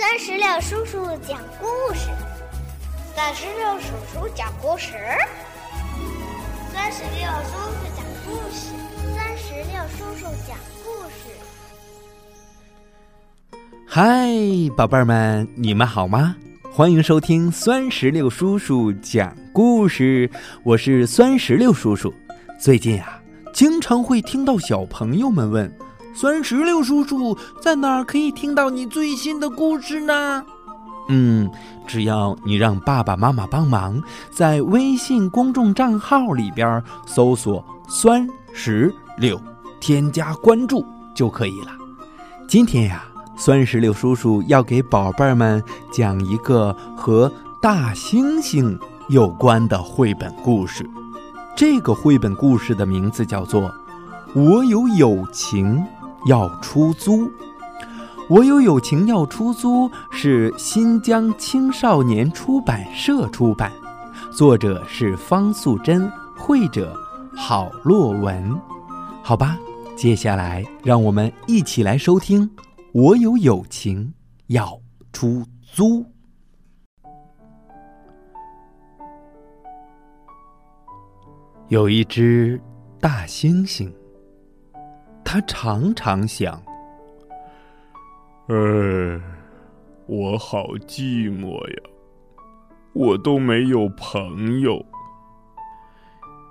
三十六叔叔讲故事，三十六叔叔讲故事，三十六叔叔讲故事，三十六叔叔讲故事。嗨，宝贝儿们，你们好吗？欢迎收听酸石榴叔叔讲故事，我是酸石榴叔叔。最近啊，经常会听到小朋友们问。酸石榴叔叔在哪儿可以听到你最新的故事呢？嗯，只要你让爸爸妈妈帮忙，在微信公众账号里边搜索“酸石榴”，添加关注就可以了。今天呀，酸石榴叔叔要给宝贝们讲一个和大猩猩有关的绘本故事。这个绘本故事的名字叫做《我有友情》。要出租，我有友情要出租，是新疆青少年出版社出版，作者是方素珍，绘者郝洛文。好吧，接下来让我们一起来收听《我有友情要出租》。有一只大猩猩。他常常想：“哎，我好寂寞呀，我都没有朋友。”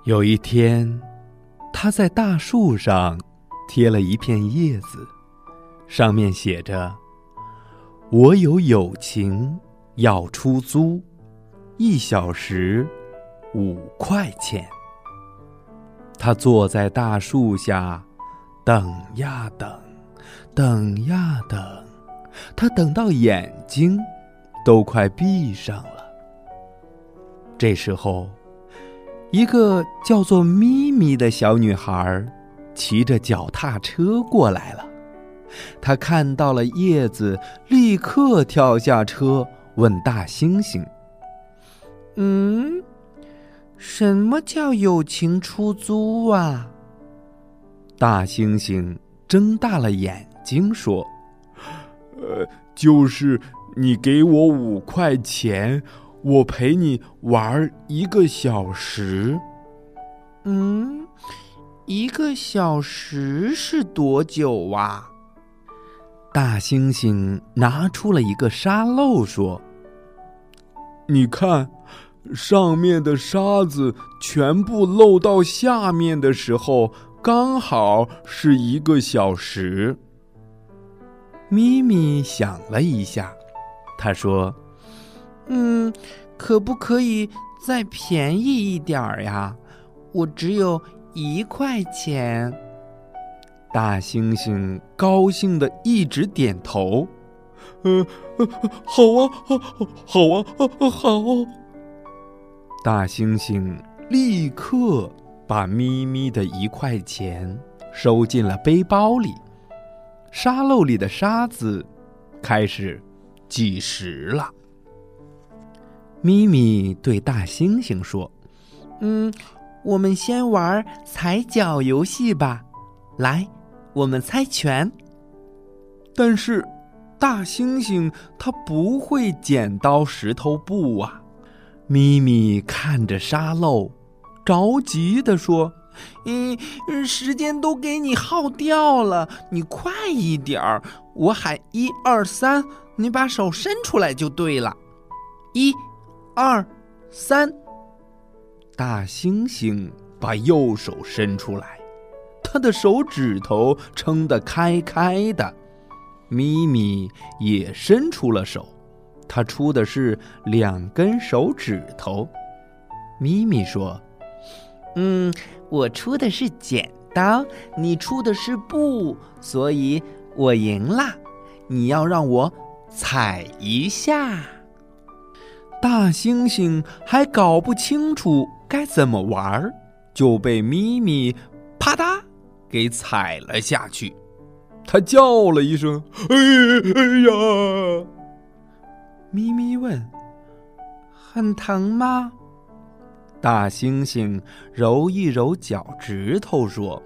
有一天，他在大树上贴了一片叶子，上面写着：“我有友情要出租，一小时五块钱。”他坐在大树下。等呀等，等呀等，他等到眼睛都快闭上了。这时候，一个叫做咪咪的小女孩骑着脚踏车过来了。她看到了叶子，立刻跳下车，问大猩猩：“嗯，什么叫友情出租啊？”大猩猩睁大了眼睛说：“呃，就是你给我五块钱，我陪你玩一个小时。”“嗯，一个小时是多久啊？”大猩猩拿出了一个沙漏说：“你看，上面的沙子全部漏到下面的时候。”刚好是一个小时。咪咪想了一下，他说：“嗯，可不可以再便宜一点儿呀？我只有一块钱。”大猩猩高兴的一直点头：“嗯，好啊，好啊，好。”大猩猩立刻。把咪咪的一块钱收进了背包里，沙漏里的沙子开始计时了。咪咪对大猩猩说：“嗯，我们先玩踩脚游戏吧，来，我们猜拳。”但是，大猩猩它不会剪刀石头布啊！咪咪看着沙漏。着急的说：“嗯，时间都给你耗掉了，你快一点儿！我喊一二三，你把手伸出来就对了。一、二、三。”大猩猩把右手伸出来，他的手指头撑得开开的。咪咪也伸出了手，他出的是两根手指头。咪咪说。嗯，我出的是剪刀，你出的是布，所以我赢啦。你要让我踩一下。大猩猩还搞不清楚该怎么玩，就被咪咪啪嗒给踩了下去。他叫了一声：“哎哎呀！”咪咪问：“很疼吗？”大猩猩揉一揉脚趾头，说：“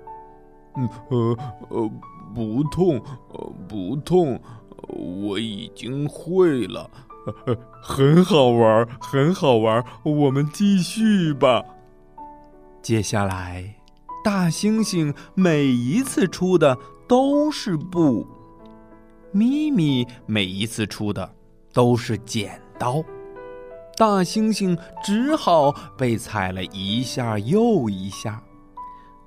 嗯呃呃，不痛，呃不痛，我已经会了，呃很好玩，很好玩。我们继续吧。接下来，大猩猩每一次出的都是布，咪咪每一次出的都是剪刀。大猩猩只好被踩了一下又一下，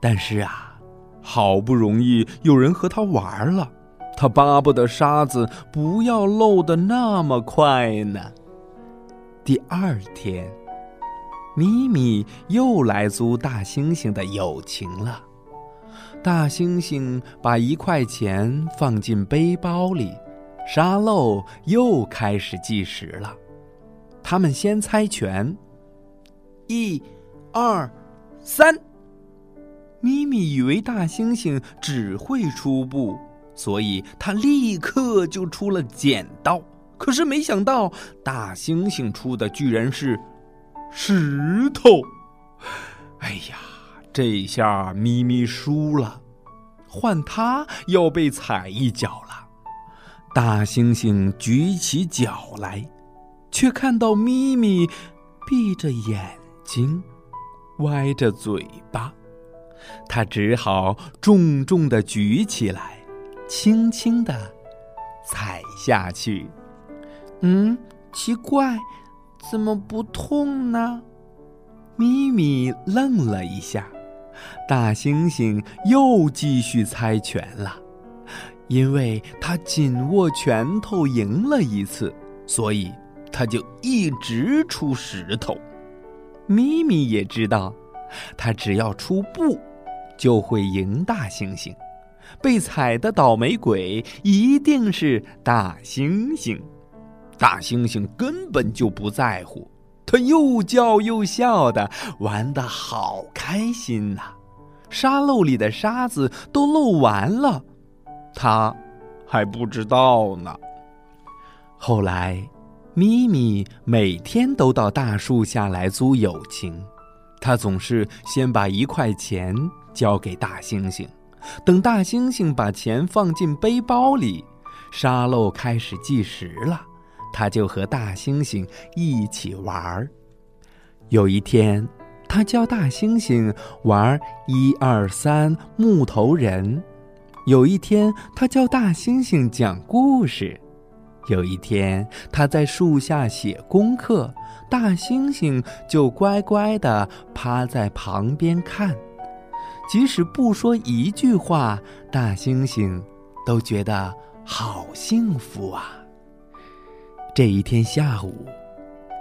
但是啊，好不容易有人和他玩了，他巴不得沙子不要漏的那么快呢。第二天，咪咪又来租大猩猩的友情了。大猩猩把一块钱放进背包里，沙漏又开始计时了。他们先猜拳，一、二、三。咪咪以为大猩猩只会出布，所以他立刻就出了剪刀。可是没想到，大猩猩出的居然是石头。哎呀，这下咪咪输了，换他要被踩一脚了。大猩猩举起脚来。却看到咪咪闭着眼睛，歪着嘴巴，他只好重重的举起来，轻轻的踩下去。嗯，奇怪，怎么不痛呢？咪咪愣了一下，大猩猩又继续猜拳了，因为他紧握拳头赢了一次，所以。他就一直出石头，咪咪也知道，他只要出布，就会赢大猩猩。被踩的倒霉鬼一定是大猩猩，大猩猩根本就不在乎，他又叫又笑的玩的好开心呐！沙漏里的沙子都漏完了，他还不知道呢。后来。咪咪每天都到大树下来租友情，他总是先把一块钱交给大猩猩，等大猩猩把钱放进背包里，沙漏开始计时了，他就和大猩猩一起玩儿。有一天，他教大猩猩玩一二三木头人；有一天，他教大猩猩讲故事。有一天，他在树下写功课，大猩猩就乖乖地趴在旁边看。即使不说一句话，大猩猩都觉得好幸福啊。这一天下午，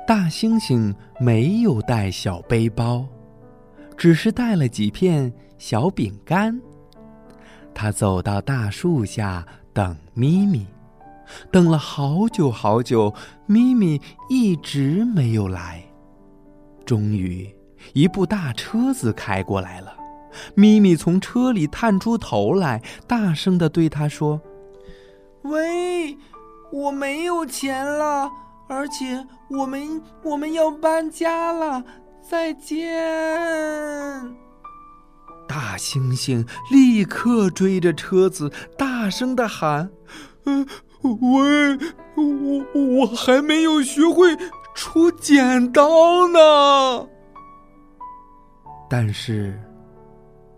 大猩猩没有带小背包，只是带了几片小饼干。他走到大树下等咪咪。等了好久好久，咪咪一直没有来。终于，一部大车子开过来了。咪咪从车里探出头来，大声的对他说：“喂，我没有钱了，而且我们我们要搬家了，再见。”大猩猩立刻追着车子，大声的喊：“嗯。”喂，我我还没有学会出剪刀呢。但是，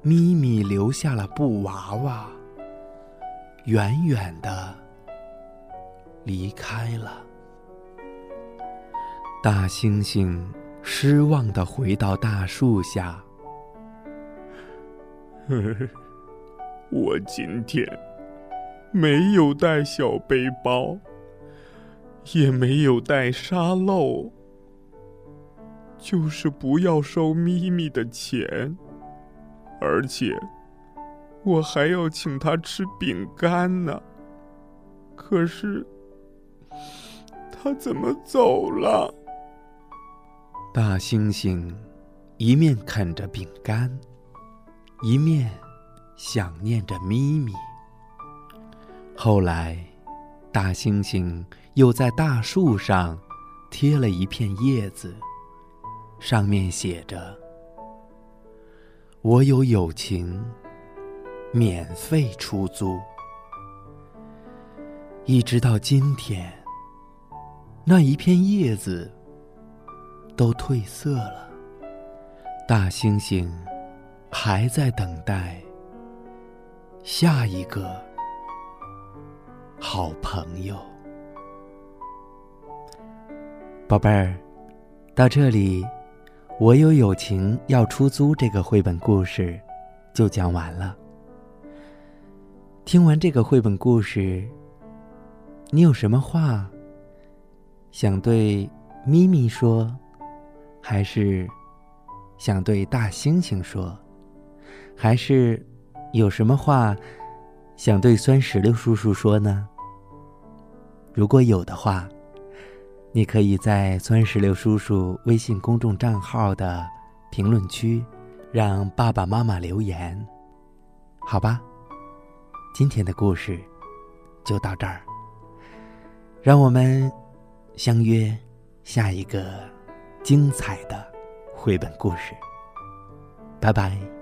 咪咪留下了布娃娃，远远的离开了。大猩猩失望的回到大树下。我今天。没有带小背包，也没有带沙漏，就是不要收咪咪的钱，而且我还要请他吃饼干呢。可是他怎么走了？大猩猩一面啃着饼干，一面想念着咪咪。后来，大猩猩又在大树上贴了一片叶子，上面写着：“我有友情，免费出租。”一直到今天，那一片叶子都褪色了，大猩猩还在等待下一个好朋友。宝贝儿，到这里，我有友情要出租这个绘本故事就讲完了。听完这个绘本故事，你有什么话想对咪咪说，还是想对大猩猩说，还是有什么话想对酸石榴叔叔说呢？如果有的话。你可以在酸石榴叔叔微信公众账号的评论区，让爸爸妈妈留言，好吧？今天的故事就到这儿，让我们相约下一个精彩的绘本故事，拜拜。